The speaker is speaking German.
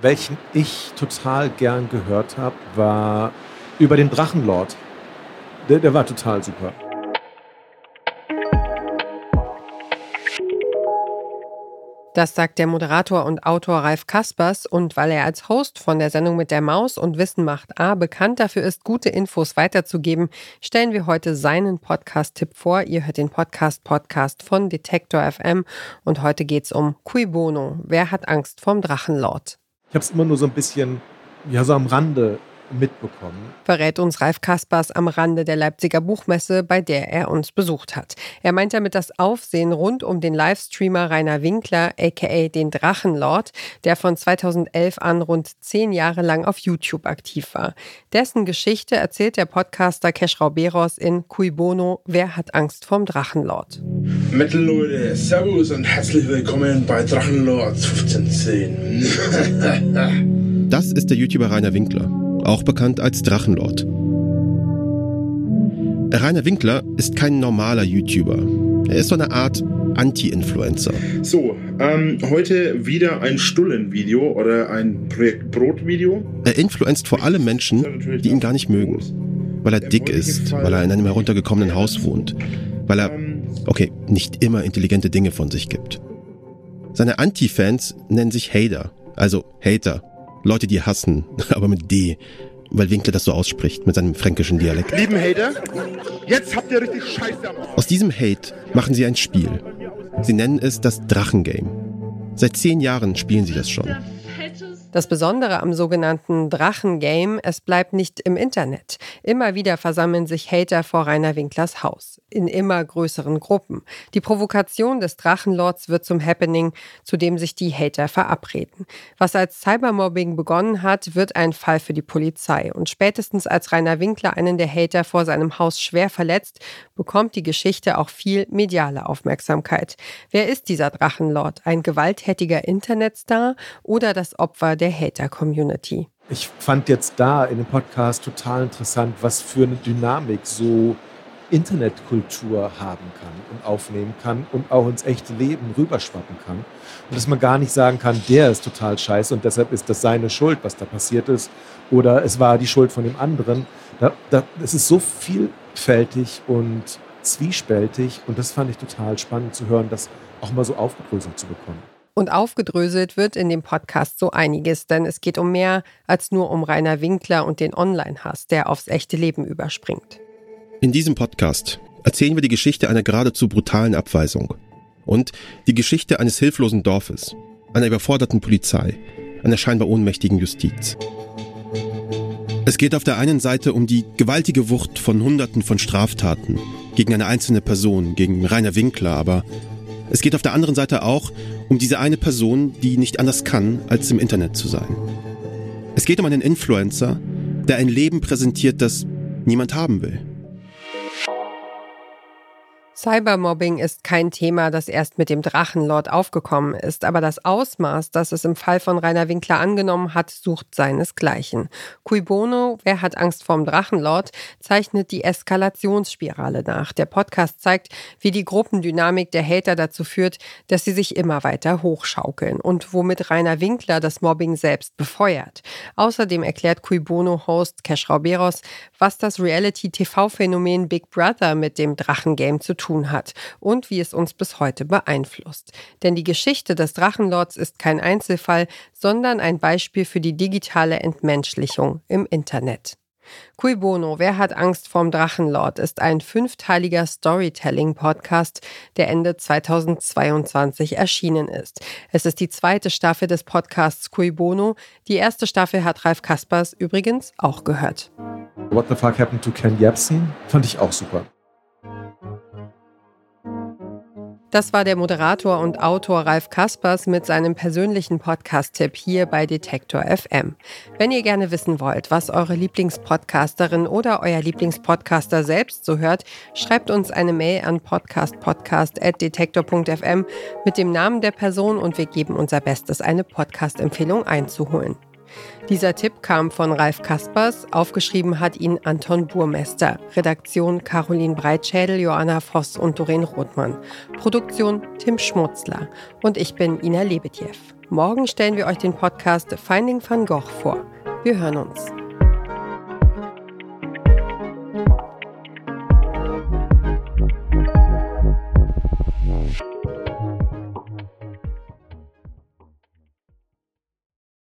welchen ich total gern gehört habe, war über den Drachenlord. Der, der war total super. Das sagt der Moderator und Autor Ralf Kaspers und weil er als Host von der Sendung mit der Maus und Wissen macht A bekannt dafür ist, gute Infos weiterzugeben, stellen wir heute seinen Podcast-Tipp vor. Ihr hört den Podcast-Podcast von Detektor FM und heute geht es um Cui Bono. Wer hat Angst vorm Drachenlord? Ich habe es immer nur so ein bisschen, ja, so am Rande mitbekommen. Verrät uns Ralf Kaspers am Rande der Leipziger Buchmesse, bei der er uns besucht hat. Er meint damit das Aufsehen rund um den Livestreamer Rainer Winkler, aka den Drachenlord, der von 2011 an rund zehn Jahre lang auf YouTube aktiv war. Dessen Geschichte erzählt der Podcaster Keschrau Beros in Cui Bono, Wer hat Angst vorm Drachenlord? Metal Leute, Servus und herzlich willkommen bei Drachenlord 1510. das ist der YouTuber Rainer Winkler auch bekannt als Drachenlord. Rainer Winkler ist kein normaler YouTuber. Er ist so eine Art Anti-Influencer. So, ähm, heute wieder ein Stullen-Video oder ein Projekt Brot-Video. Er influenzt vor allem Menschen, die ihn gar nicht mögen. Weil er dick ist, weil er in einem heruntergekommenen Haus wohnt, weil er, ähm, okay, nicht immer intelligente Dinge von sich gibt. Seine Anti-Fans nennen sich Hater, also Hater, Leute, die hassen, aber mit D. Weil Winkler das so ausspricht, mit seinem fränkischen Dialekt. Lieben Hater, jetzt habt ihr richtig Scheiße am Aus diesem Hate machen sie ein Spiel. Sie nennen es das Drachengame. Seit zehn Jahren spielen sie das schon. Das Besondere am sogenannten Drachengame, es bleibt nicht im Internet. Immer wieder versammeln sich Hater vor Rainer Winklers Haus, in immer größeren Gruppen. Die Provokation des Drachenlords wird zum Happening, zu dem sich die Hater verabreden. Was als Cybermobbing begonnen hat, wird ein Fall für die Polizei. Und spätestens als Rainer Winkler einen der Hater vor seinem Haus schwer verletzt, bekommt die Geschichte auch viel mediale Aufmerksamkeit. Wer ist dieser Drachenlord? Ein gewalttätiger Internetstar oder das Opfer der Hater-Community. Ich fand jetzt da in dem Podcast total interessant, was für eine Dynamik so Internetkultur haben kann und aufnehmen kann und auch ins echte Leben rüberschwappen kann. Und dass man gar nicht sagen kann, der ist total scheiße und deshalb ist das seine Schuld, was da passiert ist. Oder es war die Schuld von dem anderen. Da, da, es ist so vielfältig und zwiespältig und das fand ich total spannend zu hören, das auch mal so aufgedröselt zu bekommen. Und aufgedröselt wird in dem Podcast so einiges, denn es geht um mehr als nur um Rainer Winkler und den Online-Hass, der aufs echte Leben überspringt. In diesem Podcast erzählen wir die Geschichte einer geradezu brutalen Abweisung und die Geschichte eines hilflosen Dorfes, einer überforderten Polizei, einer scheinbar ohnmächtigen Justiz. Es geht auf der einen Seite um die gewaltige Wucht von Hunderten von Straftaten gegen eine einzelne Person, gegen Rainer Winkler, aber es geht auf der anderen Seite auch um diese eine Person, die nicht anders kann, als im Internet zu sein. Es geht um einen Influencer, der ein Leben präsentiert, das niemand haben will. Cybermobbing ist kein Thema, das erst mit dem Drachenlord aufgekommen ist, aber das Ausmaß, das es im Fall von Rainer Winkler angenommen hat, sucht seinesgleichen. Cui bono, wer hat Angst vorm Drachenlord, zeichnet die Eskalationsspirale nach. Der Podcast zeigt, wie die Gruppendynamik der Hater dazu führt, dass sie sich immer weiter hochschaukeln und womit Rainer Winkler das Mobbing selbst befeuert. Außerdem erklärt Cui bono-Host Kesh Rauberos, was das Reality-TV-Phänomen Big Brother mit dem Drachengame zu tun tun hat und wie es uns bis heute beeinflusst. Denn die Geschichte des Drachenlords ist kein Einzelfall, sondern ein Beispiel für die digitale Entmenschlichung im Internet. Cui Bono, Wer hat Angst vorm Drachenlord ist ein fünfteiliger Storytelling-Podcast, der Ende 2022 erschienen ist. Es ist die zweite Staffel des Podcasts Cui Bono. Die erste Staffel hat Ralf Kaspers übrigens auch gehört. What the fuck happened to Ken Jebsen? Fand ich auch super. Das war der Moderator und Autor Ralf Kaspers mit seinem persönlichen Podcast-Tipp hier bei Detektor FM. Wenn ihr gerne wissen wollt, was eure Lieblingspodcasterin oder euer Lieblingspodcaster selbst so hört, schreibt uns eine Mail an podcastpodcast.detektor.fm mit dem Namen der Person und wir geben unser Bestes, eine Podcast-Empfehlung einzuholen. Dieser Tipp kam von Ralf Kaspers, aufgeschrieben hat ihn Anton Burmester, Redaktion Caroline Breitschädel, Joanna Voss und Doreen Rothmann, Produktion Tim Schmutzler und ich bin Ina Lebetjew. Morgen stellen wir euch den Podcast Finding Van Gogh vor. Wir hören uns.